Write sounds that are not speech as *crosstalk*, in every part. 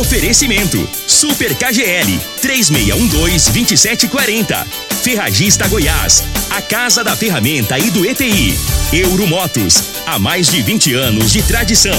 Oferecimento: Super KGL 3612-2740. Ferragista Goiás, a casa da ferramenta e do EPI. Euromotos, há mais de 20 anos de tradição.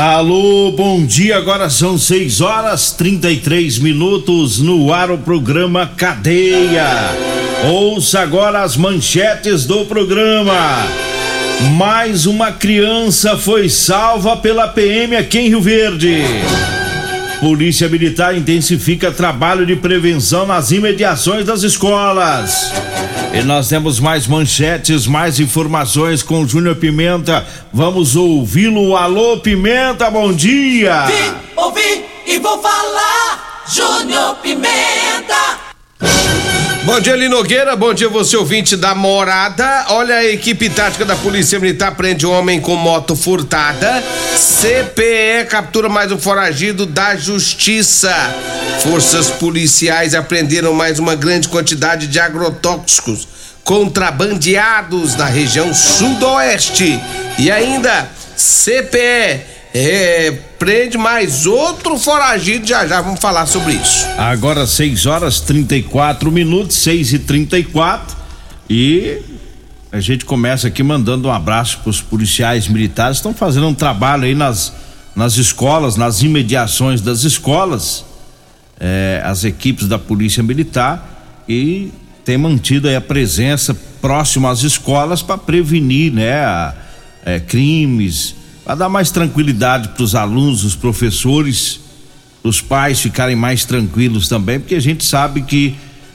Alô, bom dia. Agora são 6 horas 33 minutos no ar o programa Cadeia. Ouça agora as manchetes do programa. Mais uma criança foi salva pela PM aqui em Rio Verde. Polícia Militar intensifica trabalho de prevenção nas imediações das escolas. E nós temos mais manchetes, mais informações com Júnior Pimenta. Vamos ouvi-lo. Alô, Pimenta, bom dia! Vim, ouvi e vou falar. Júnior Pimenta. Bom dia, Linogueira. Bom dia, você ouvinte da morada. Olha, a equipe tática da Polícia Militar prende um homem com moto furtada. CPE captura mais um foragido da Justiça. Forças policiais apreenderam mais uma grande quantidade de agrotóxicos contrabandeados na região sudoeste. E ainda, CPE é, prende mais outro foragido. Já já vamos falar sobre isso. Agora 6 horas 34 minutos, 6 e 34 e a gente começa aqui mandando um abraço para os policiais militares. Estão fazendo um trabalho aí nas, nas escolas, nas imediações das escolas, é, as equipes da Polícia Militar e tem mantido a presença próximo às escolas para prevenir, né, a, é, crimes para dar mais tranquilidade para os alunos, os professores, os pais ficarem mais tranquilos também, porque a gente sabe que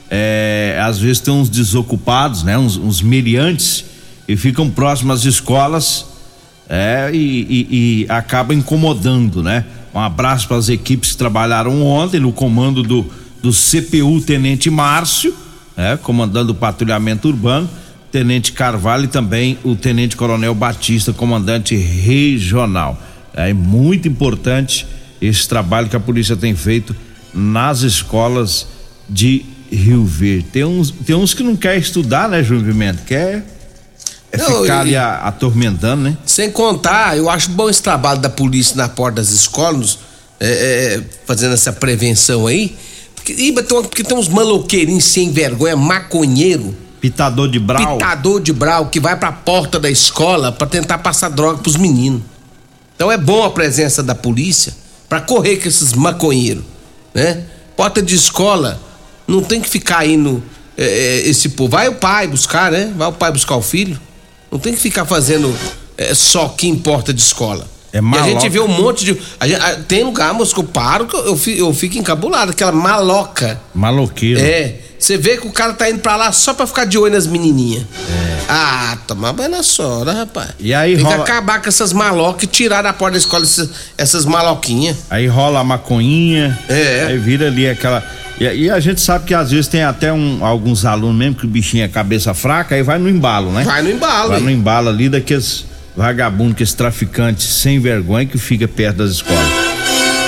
é, às vezes tem uns desocupados, né, uns, uns meliantes e ficam próximos às escolas é, e, e, e acaba incomodando, né? Um abraço para as equipes que trabalharam ontem no comando do, do CPU Tenente Márcio, é, comandando o patrulhamento urbano Tenente Carvalho e também o Tenente Coronel Batista, comandante regional. É muito importante esse trabalho que a polícia tem feito nas escolas de Rio Verde. Tem uns, tem uns que não quer estudar, né, João Pimenta? Quer é não, ficar ali a, atormentando, né? Sem contar, eu acho bom esse trabalho da polícia na porta das escolas, é, é, fazendo essa prevenção aí. Porque, porque tem uns maloqueirinhos sem vergonha, maconheiro Pitador de brau. Pitador de brau que vai pra porta da escola para tentar passar droga pros meninos. Então é bom a presença da polícia para correr com esses maconheiros, né? Porta de escola não tem que ficar indo é, é, esse povo. Vai o pai buscar, né? Vai o pai buscar o filho. Não tem que ficar fazendo é, só que em porta de escola. É e a gente vê um monte de. A gente, a, tem lugar, moço, que eu paro, que eu, eu, fico encabulado, aquela maloca. Maloqueiro. É. Você vê que o cara tá indo pra lá só pra ficar de olho nas menininhas. É. Ah, tomar banho na soda, rapaz. E aí Tem rola... que acabar com essas malocas e tirar da porta da escola essas, essas maloquinhas. Aí rola a maconhinha. É. Aí vira ali aquela. E, e, a gente sabe que às vezes tem até um, alguns alunos mesmo que o bichinho é cabeça fraca, aí vai no embalo, né? Vai no embalo. Vai no embalo ali daqueles vagabundos, aqueles traficantes sem vergonha que fica perto das escolas.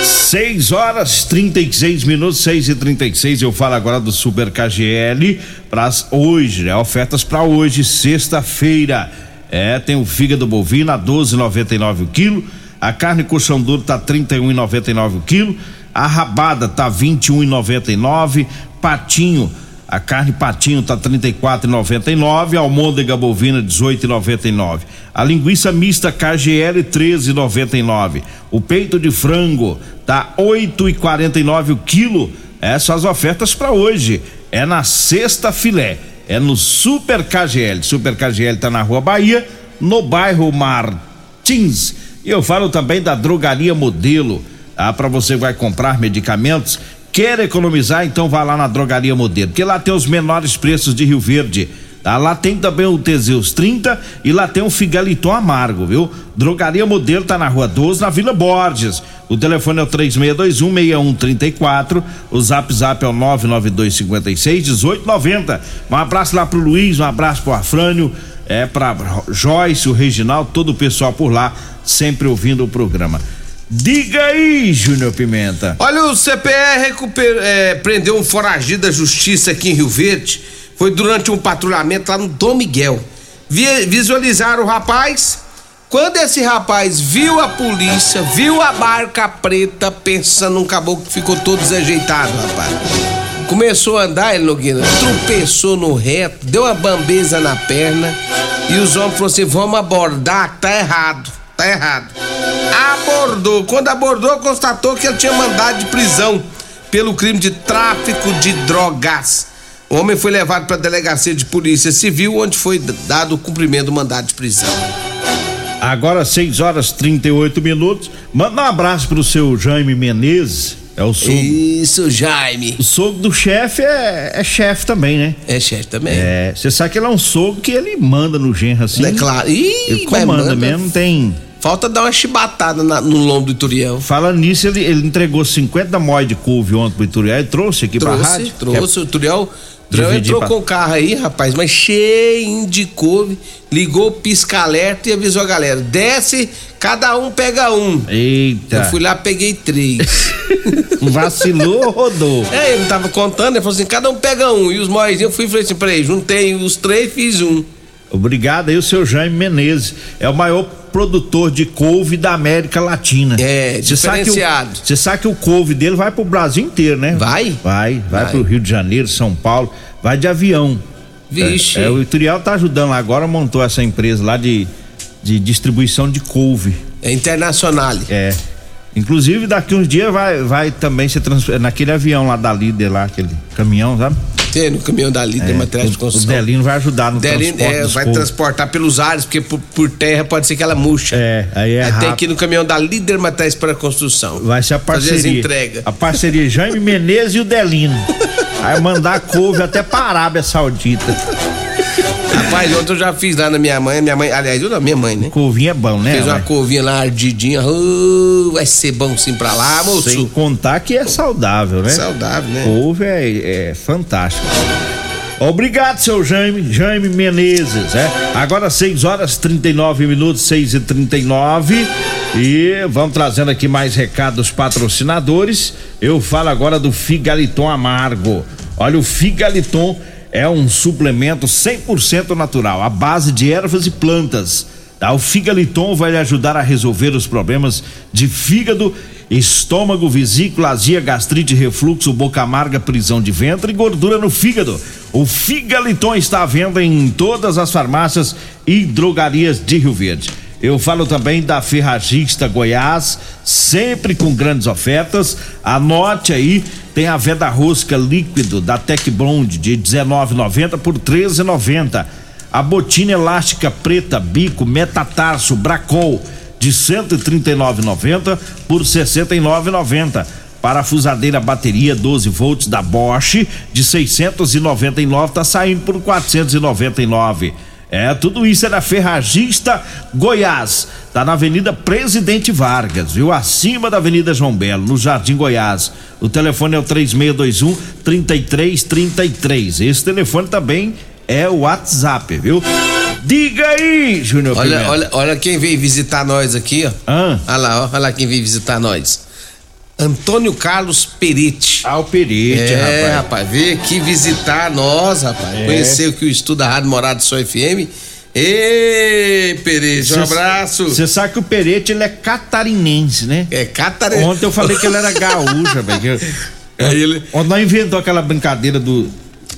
6 horas 36 minutos, 6 e 36 Eu falo agora do Super KGL para hoje, né? Ofertas para hoje, sexta-feira. É, tem o fígado bovino a 12,99 o quilo. A carne colchão duro tá 31,99 o quilo. A rabada tá 21,99. Patinho a carne patinho tá 34,99, a almôndega bovina 18,99. A linguiça mista KGL 13,99. O peito de frango tá 8,49 o quilo. Essas ofertas para hoje é na sexta filé, é no Super KGL. Super KGL tá na Rua Bahia, no bairro Martins E eu falo também da Drogaria Modelo, ah, para você vai comprar medicamentos, quer economizar, então vá lá na Drogaria Modelo, porque lá tem os menores preços de Rio Verde. Tá? Lá tem também o Teseus 30 e lá tem o Figaliton Amargo, viu? Drogaria Modelo tá na Rua 12, na Vila Borges. O telefone é o 3621-6134. O zap zap é o 99256-1890. Um abraço lá pro Luiz, um abraço pro Afrânio, é pra Joyce, o Reginaldo, todo o pessoal por lá, sempre ouvindo o programa. Diga aí, Júnior Pimenta. Olha, o CPE é, prendeu um foragido da justiça aqui em Rio Verde. Foi durante um patrulhamento lá no Dom Miguel. Vi, visualizaram o rapaz. Quando esse rapaz viu a polícia, viu a barca preta, pensando num caboclo que ficou todo desajeitado, rapaz. Começou a andar, ele Nogueira, tropeçou no reto, deu uma bambeza na perna e os homens falaram assim: vamos abordar, tá errado, tá errado. Abordou. Quando abordou, constatou que ele tinha mandado de prisão pelo crime de tráfico de drogas. O homem foi levado para a delegacia de polícia civil, onde foi dado o cumprimento do mandado de prisão. Agora 6 horas 38 minutos. Manda um abraço pro seu Jaime Menezes. É o sogro. Isso, Jaime. O sogro do chefe é, é chefe também, né? É chefe também. É, você sabe que ele é um sogro que ele manda no genro assim. É claro. Ih, ele mas comanda manda. mesmo, tem. Falta dar uma chibatada na- no lombo do Ituriel. Fala nisso, ele, ele entregou 50 mói de couve ontem pro Ituriel e trouxe aqui pra Trouxe, rádio. trouxe. O Turiel, o Turiel Dividir entrou pra- com o carro aí, rapaz, mas cheio de couve. Ligou o pisca-alerta e avisou a galera: desce, cada um pega um. Eita. Eu fui lá, peguei três. *laughs* Vacilou, rodou. é, ele tava contando, ele falou assim: cada um pega um. E os móis, eu fui e falei assim: peraí, juntei os três, fiz um. Obrigado aí, o seu Jaime Menezes. É o maior produtor de couve da América Latina. É, Cê sabe que o- diferenciado. Você sabe que o couve dele vai pro Brasil inteiro, né? Vai? Vai, vai, Vai. pro Rio de Janeiro, São Paulo, vai de avião. Vixe. É, é, o Ituriel tá ajudando lá agora, montou essa empresa lá de, de distribuição de couve. É internacional. É. Inclusive, daqui uns dias vai, vai também ser transferido naquele avião lá da líder lá, aquele caminhão, sabe? No caminhão dali, tem material de o, o construção. Delino vai ajudar no Delin- transporte é, vai transportar pelos ares, porque por, por terra pode ser que ela murcha. É, aí é Aí tem rápido. que ir no caminhão da Líder Materiais para Construção. Vai ser a Fazer as parceria. entregas. A parceria Jaime Menezes e o Delino. *laughs* Aí mandar couve até pra Arábia Saudita. Rapaz, ontem eu já fiz lá na minha mãe, minha mãe, aliás, eu não, minha mãe, né? Couvinho é bom, né? Fez uma ué? couvinha lá ardidinha, vai ser bom sim pra lá, moço. Sem contar que é saudável, né? Saudável, né? Couve é, é fantástico. Obrigado, seu Jaime, Jaime Menezes, é. Agora 6 horas 39 minutos, 6 e 39 e vamos trazendo aqui mais recados dos patrocinadores. Eu falo agora do Figaliton Amargo. Olha, o Figaliton é um suplemento 100% natural, à base de ervas e plantas. Tá? O Figaliton vai lhe ajudar a resolver os problemas de fígado, estômago, vesícula, azia, gastrite, refluxo, boca amarga, prisão de ventre e gordura no fígado. O Figaliton está à venda em todas as farmácias e drogarias de Rio Verde. Eu falo também da Ferragista Goiás, sempre com grandes ofertas. Anote aí, tem a veda rosca líquido da Tec Blonde de 19,90 por 13,90. A botina elástica preta bico metatarso Bracol de 139,90 por 69,90. Parafusadeira bateria 12 volts da Bosch de 699 tá saindo por 499. É, tudo isso é da Ferragista Goiás. Tá na Avenida Presidente Vargas, viu? Acima da Avenida João Belo, no Jardim Goiás. O telefone é o 3621 3333. Esse telefone também é o WhatsApp, viu? Diga aí, Júnior Olha, Pimenta. olha, olha quem veio visitar nós aqui, ó. Ah. Olha lá, ó, olha lá quem veio visitar nós. Antônio Carlos Perite. Ah, o Perite, é, rapaz. rapaz, veio aqui visitar nós, rapaz. É. Conheceu que o estudo da Rádio Morado Só FM. Ei, Perite, um abraço. Você sabe que o Perete ele é catarinense, né? É catarina. Ontem eu falei que ele era *laughs* gaúcha, velho. Ontem nós inventou aquela brincadeira do,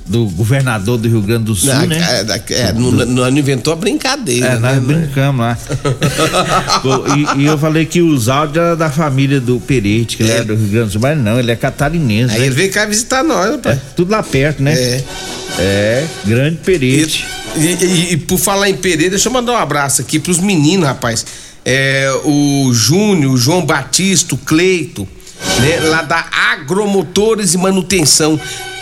do governador do Rio Grande do Sul, Não, né? é, é, não inventou a brincadeira. É, nós né? brincamos lá. *laughs* E, e eu falei que os áudios eram da família do Perete, que ele É. era do Rio Grande do Sul, mas não, ele é catarinense. Aí né? ele veio cá visitar nós, rapaz. É, tudo lá perto, né? É. É, grande Perete. e- e- e por falar em Pereira, deixa eu mandar um abraço aqui pros meninos, rapaz. é, o Júnior, o João Batista, o Cleito, né, lá da Agromotores e Manutenção.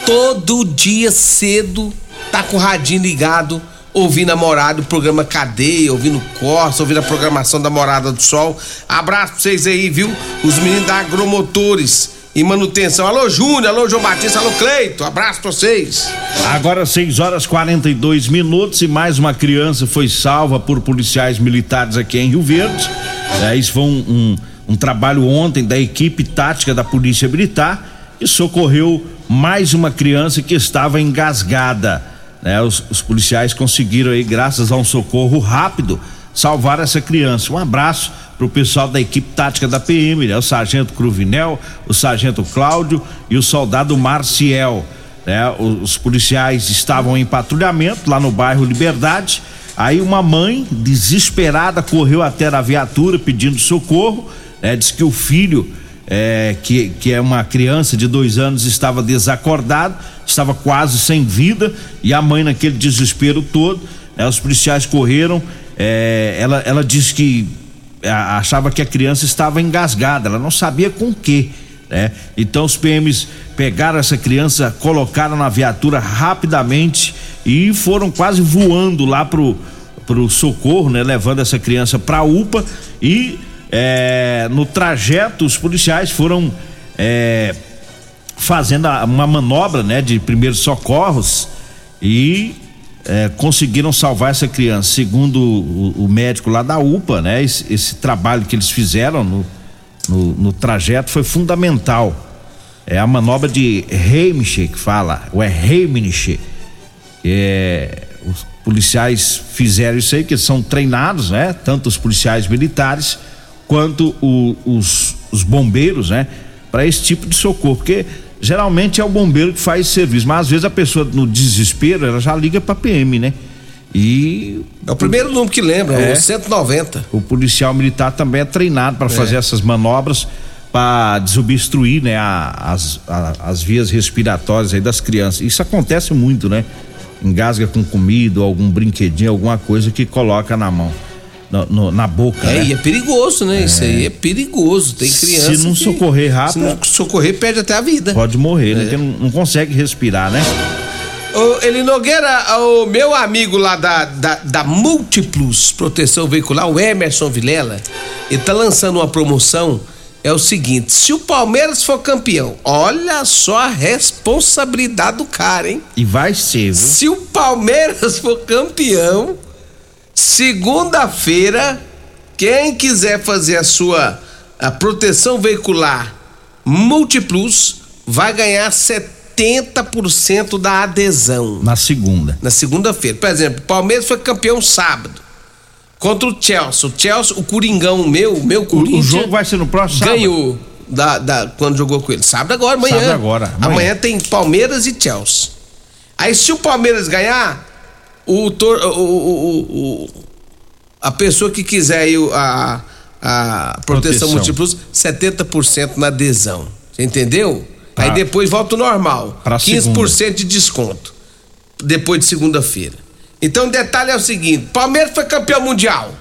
Todo dia cedo tá com o radinho ligado, ouvindo a morada, o programa Cadeia, ouvindo Costa, ouvindo a programação da Morada do Sol. Abraço pra vocês aí, viu? Os meninos da Agromotores e manutenção. Alô, Júnior, alô, João Batista, alô, Cleito, abraço pra vocês. Agora 6 horas 42 minutos e mais uma criança foi salva por policiais militares aqui em Rio Verde. É, isso foi um, um, um trabalho ontem da equipe tática da Polícia Militar e socorreu mais uma criança que estava engasgada. Né? Os, os policiais conseguiram aí, graças a um socorro rápido, salvar essa criança. Um abraço para o pessoal da equipe tática da PM, né? O sargento Cruvinel, o sargento Cláudio e o soldado Marciel. Né? Os, os policiais estavam em patrulhamento lá no bairro Liberdade. Aí uma mãe desesperada correu até a viatura pedindo socorro. Né? Diz que o filho, é, que, que é uma criança de dois anos, estava desacordado, estava quase sem vida e a mãe naquele desespero todo. Né? Os policiais correram. É, ela, ela disse que achava que a criança estava engasgada, ela não sabia com o que. Né? Então os PMs pegaram essa criança, colocaram na viatura rapidamente e foram quase voando lá pro, pro socorro, né? Levando essa criança pra UPA e é, no trajeto os policiais foram é, fazendo uma manobra, né? De primeiros socorros e é, conseguiram salvar essa criança. Segundo o, o, médico lá da UPA, né? Esse, esse trabalho que eles fizeram no, no, no, trajeto foi fundamental. É a manobra de Heimlich que fala, ou é Heimlich. É, os policiais fizeram isso aí, que são treinados, né? Tanto os policiais militares quanto o, os, os bombeiros, né? Para esse tipo de socorro, porque geralmente é o bombeiro que faz serviço, mas às vezes a pessoa no desespero, ela já liga para PM, né? E é o primeiro número que lembra, é, o 190. O policial militar também é treinado para é. fazer essas manobras para desobstruir, né, a, as, a, as vias respiratórias aí das crianças. Isso acontece muito, né? Engasga com comida, algum brinquedinho, alguma coisa que coloca na mão no, no, na boca. É, né? e é perigoso, né? É. Isso aí é perigoso. Tem criança. Se não que, socorrer rápido. Se não socorrer, perde até a vida. Pode morrer, né? é. né? Não, não consegue respirar, né? Ô, Eli Nogueira, o meu amigo lá da, da, da Múltiplos Proteção Veicular, o Emerson Vilela, ele tá lançando uma promoção. É o seguinte: se o Palmeiras for campeão, olha só a responsabilidade do cara, hein? E vai ser, viu? Se o Palmeiras for campeão, Segunda-feira, quem quiser fazer a sua a proteção veicular Multiplus vai ganhar 70% da adesão. Na segunda. Na segunda-feira. Por exemplo, o Palmeiras foi campeão sábado. Contra o Chelsea. O Chelsea, o Coringão meu, o meu Corinthians. O jogo vai ser no próximo sábado. Ganhou da, da, quando jogou com ele. Sábado agora, amanhã. Sábado agora. Amanhã. amanhã tem Palmeiras e Chelsea. Aí se o Palmeiras ganhar, o, tor, o, o, o, a pessoa que quiser aí a, a proteção, proteção. múltiplos, 70% na adesão. Você entendeu? Pra, aí depois volta o normal. 15% segunda. de desconto. Depois de segunda-feira. Então o detalhe é o seguinte: Palmeiras foi campeão mundial.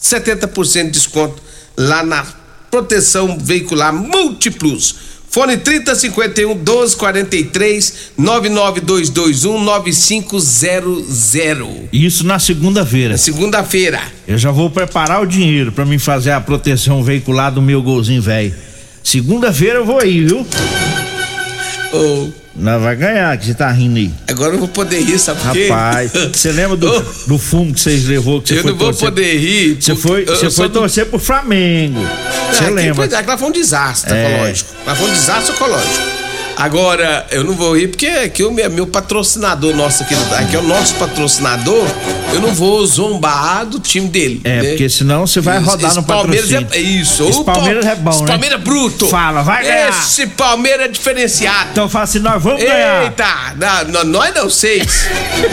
70% de desconto lá na proteção veicular Multiplus. Fone 3051 1243 99221 9500. Isso na segunda-feira. Segunda-feira. Eu já vou preparar o dinheiro para mim fazer a proteção veicular do meu golzinho velho. Segunda-feira eu vou aí, viu? Oh. Não vai ganhar, que você tá rindo aí. Agora eu não vou poder rir, sabe por quê? Rapaz, você lembra do, oh. *laughs* do fumo que vocês levou? Que eu não vou poder rir. Você foi, você foi torcer pro Flamengo. Você lembra? Pois é, que lá foi um desastre é. ecológico. Lá foi um desastre ecológico. Agora, eu não vou rir porque aqui o meu, meu patrocinador nosso aqui, aqui é o nosso patrocinador, eu não vou zombar do time dele. É, né? porque senão você vai rodar esse no Palmeiras patrocínio. É, isso. Esse o Palmeiras é bom, esse né? Palmeiras é bruto. Fala, vai ganhar. Esse Palmeiras é diferenciado. Então fala assim, nós vamos Eita, ganhar. Eita, não, nós não, seis.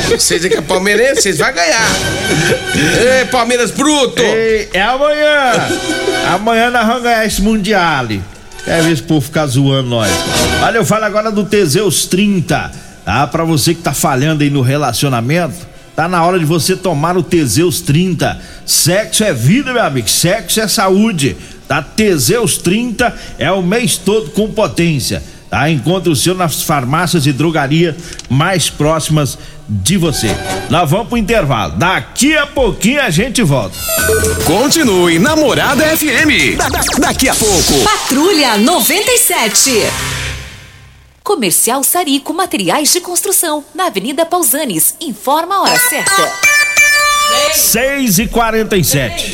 Vocês é que é palmeirense, vocês vão ganhar. Ei, Palmeiras bruto. Ei, é amanhã. amanhã nós vamos ganhar esse Mundial. Quer ver esse povo ficar zoando nós. Olha, eu falo agora do Teseus 30. Ah, pra você que tá falhando aí no relacionamento, Tá na hora de você tomar o Teseus 30. Sexo é vida, meu amigo. Sexo é saúde. Tá? Teseus 30 é o mês todo com potência. Tá? Encontre o seu nas farmácias e drogaria mais próximas de você. Nós vamos pro intervalo. Daqui a pouquinho a gente volta. Continue Namorada FM. Da- da- daqui a pouco. Patrulha 97. Comercial Sarico Materiais de Construção, na Avenida Pausanes. Informa a hora certa. 6 e 47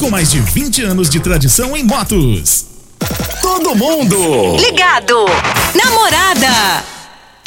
com mais de 20 anos de tradição em motos. Todo mundo. Ligado. Namorada.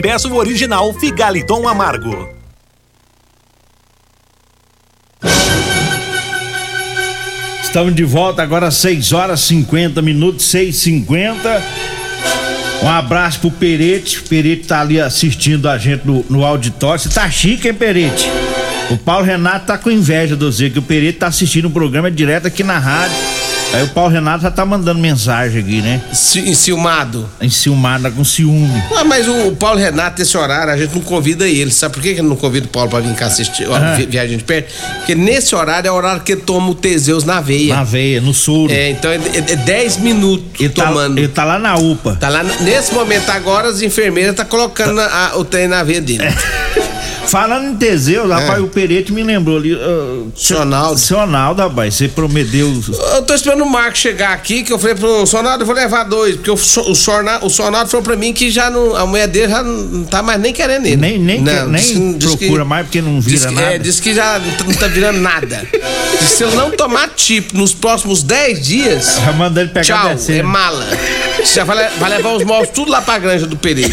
peça o original Figaliton Amargo. Estamos de volta agora 6 horas 50 minutos, 6 50 Um abraço pro Perete. O Perete tá ali assistindo a gente no, no auditório. Você tá chique, hein, Perete? O Paulo Renato tá com inveja do Zé, que o Perete tá assistindo o programa direto aqui na rádio. Aí o Paulo Renato já tá mandando mensagem aqui, né? Enciumado. Enciumado, tá com ciúme. Ah, mas o, o Paulo Renato, esse horário, a gente não convida ele. Sabe por que que não convida o Paulo pra vir cá assistir ó, Ah. vi- Viagem de Perto? Porque nesse horário é o horário que ele toma o Teseus na veia. Na veia, no soro. É, então é 10 minutos tomando. Ele tá lá na UPA. Tá lá, nesse momento agora, as enfermeiras tá colocando a- o trem na veia dele. Falando em Teseus, rapaz, o Perete me lembrou ali. Uh, Sonaldo. Sonaldo, rapaz, você prometeu. Eu tô esperando o Marco chegar aqui, que eu falei pro Sonaldo, eu vou levar dois, porque o, o, Sorna- o Sonaldo falou pra mim que já não, a mulher dele já não tá mais nem querendo ele. Nem, nem, Não, nem diz que- diz procura que- mais porque não vira que, nada. é, diz que já não tá- virando nada. *laughs* se ele não tomar tipo nos próximos 10 dias. Já manda ele pegar Tchau, é mala. Já vai, vai levar os móveis tudo lá pra granja do Pereira.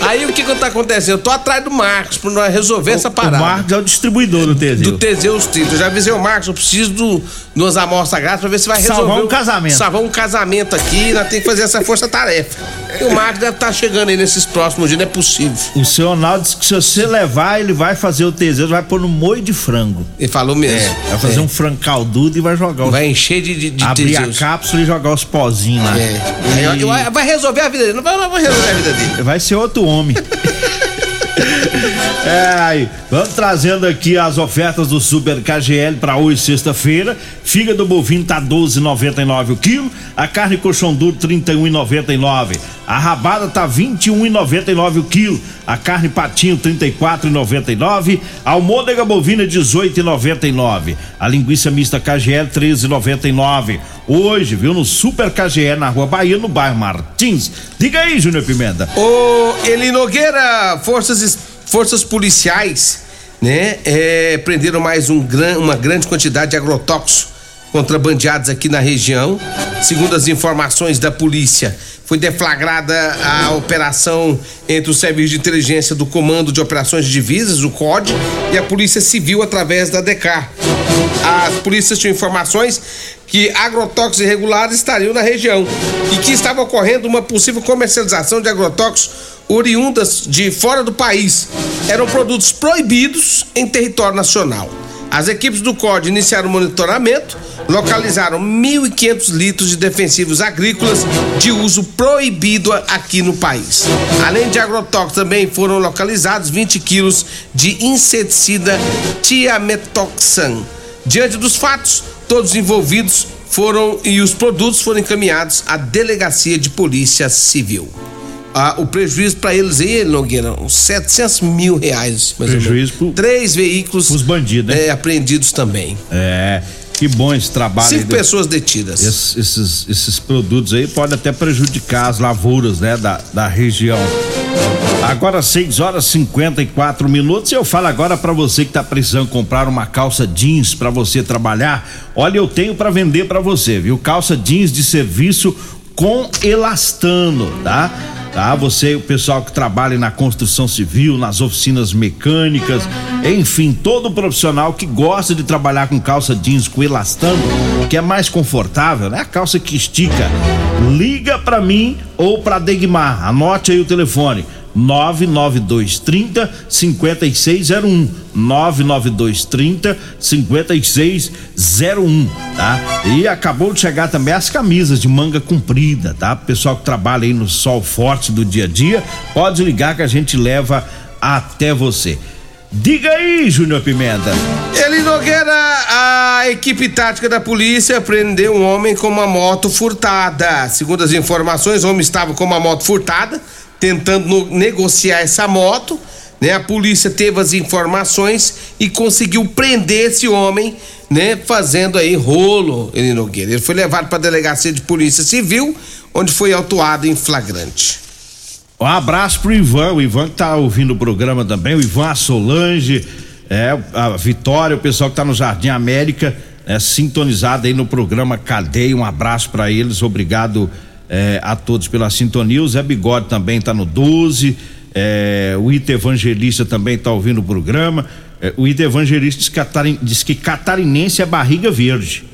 Aí o que que tá acontecendo? Eu tô atrás do Marcos pra nós resolver essa parada. O Marcos é o distribuidor do Teseu. Do Teseus 30. Eu já avisei o Marcos, eu preciso do, de umas amostras grátis pra ver se vai Salvar resolver. um o- casamento. Salvar um casamento aqui, nós temos que fazer essa força-tarefa. E o Marcos deve estar chegando aí nesses próximos dias, não é possível. O seu Ronaldo disse que se você levar, ele vai fazer o Teseu, vai pôr no moio de frango. Ele falou mesmo. É, vai fazer É. um frango caldudo e vai jogar os... Vai encher de, de, de Abrir Teseus. a cápsula e jogar os pozinhos lá. É. Aí, vai resolver a vida dele. Não vai, não vai resolver a vida dele. Vai ser outro homem. *laughs* É, vamos trazendo aqui as ofertas do Super KGL para hoje, sexta-feira. Fígado bovino tá 12,99 o quilo. A carne colchão duro 31,99. A rabada tá 21,99 o quilo. A carne patinho 34,99. A almôndega bovina 18,99. A linguiça mista KGL 13,99. Hoje, viu, no Super KGL na Rua Bahia, no bairro Martins. Diga aí, Júnior Pimenta. Ô, Eli Nogueira, forças, forças policiais, né, é, prenderam mais um gran, uma grande quantidade de agrotóxicos contrabandeados aqui na região. Segundo as informações da polícia, foi deflagrada a operação entre o Serviço de Inteligência do Comando de Operações de Divisas, o COD, e a Polícia Civil através da DECAR. As polícias tinham informações que agrotóxicos irregulares estariam na região e que estava ocorrendo uma possível comercialização de agrotóxicos oriundas de fora do país. Eram produtos proibidos em território nacional. As equipes do COD iniciaram o monitoramento, localizaram 1.500 litros de defensivos agrícolas de uso proibido aqui no país. Além de agrotóxicos, também foram localizados 20 quilos de inseticida tiametoxan. Diante dos fatos, todos os envolvidos foram e os produtos foram encaminhados à delegacia de polícia civil. Ah, o prejuízo para eles aí, Nogueira, uns 700 mil reais. Mais Prejuízo ou menos. Três veículos. Os bandidos, né? É, apreendidos também. É, que bom esse trabalho. Cinco aí pessoas detidas. Esses, esses, esses produtos aí podem até prejudicar as lavouras, né, da, da região. Agora 6 horas e 54 minutos. Eu falo agora para você que tá precisando comprar uma calça jeans para você trabalhar. Olha, eu tenho para vender para você, viu? Calça jeans de serviço com elastano, tá? Tá, você, o pessoal que trabalha na construção civil, nas oficinas mecânicas, enfim, todo profissional que gosta de trabalhar com calça jeans com elastano, que é mais confortável, né? A calça que estica. Liga pra mim ou pra Degmar. Anote aí o telefone. 99230 5601 99230 5601, tá? E acabou de chegar também as camisas de manga comprida, tá? Pessoal que trabalha aí no sol forte do dia a dia, pode ligar que a gente leva até você. Diga aí, Júnior Pimenta. Eli Nogueira, a equipe tática da polícia prendeu um homem com uma moto furtada. Segundo as informações, o homem estava com uma moto furtada, tentando negociar essa moto. Né? A polícia teve as informações e conseguiu prender esse homem, né? Fazendo aí rolo, Eli Nogueira. Ele foi levado para a delegacia de polícia civil, onde foi autuado em flagrante. Um abraço pro Ivan, o Ivan que tá ouvindo o programa também, o Ivan, a Solange, é, a Vitória, o pessoal que tá no Jardim América, é, sintonizado aí no programa Cadeia, um abraço para eles, obrigado é, a todos pela sintonia, o Zé Bigode também tá no 12, é, o Ita Evangelista também tá ouvindo o programa, é, o Ita Evangelista diz que, catarin, diz que catarinense é barriga verde.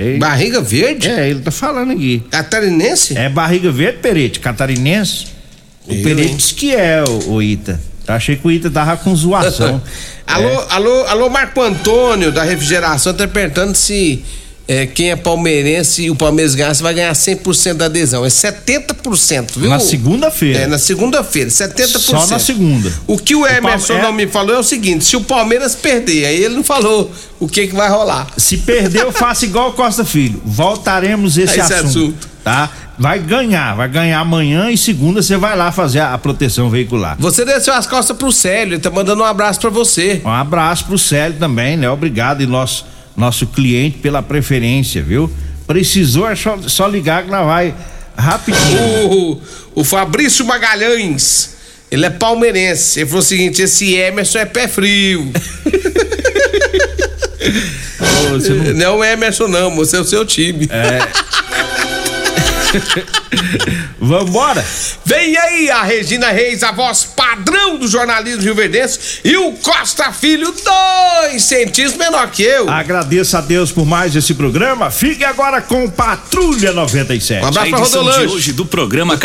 É, Barriga verde? É, ele tá falando aqui. Catarinense? É barriga verde, Perete, catarinense. O Eu, Perete hein? diz que é, o, o Ita. Eu achei que o Ita tava com zoação. *laughs* Alô, alô, alô, Marco Antônio da refrigeração tá perguntando se é, quem é palmeirense e o Palmeiras ganhar, você vai ganhar 100% da adesão. É 70%, viu? Na segunda-feira. É, na segunda-feira, 70%. Só na segunda. O que o Emerson Palme- é- não me falou é o seguinte: se o Palmeiras perder, aí ele não falou o que que vai rolar. Se perder, eu faço igual o Costa Filho. Voltaremos esse, Esse assunto, assunto. Tá? Vai ganhar, vai ganhar amanhã e segunda você vai lá fazer a, a proteção veicular. Você desceu as costas pro Célio, ele tá mandando um abraço pra você. Um abraço pro Célio também, né? Obrigado e nosso, nosso cliente pela preferência, viu? Precisou é só, só ligar que nós vai rapidinho. O, o Fabrício Magalhães, ele é palmeirense. Ele falou o seguinte: esse Emerson é pé frio. não... é o Emerson, não, você é o seu time. É. *laughs* *laughs* Vambora! Vem aí a Regina Reis, a voz padrão do jornalismo rioverdense, e o Costa Filho, dois centímetros menor que eu. Agradeço a Deus por mais esse programa. Fique agora com Patrulha 97. Um abraço a pra edição de hoje do programa Cadeia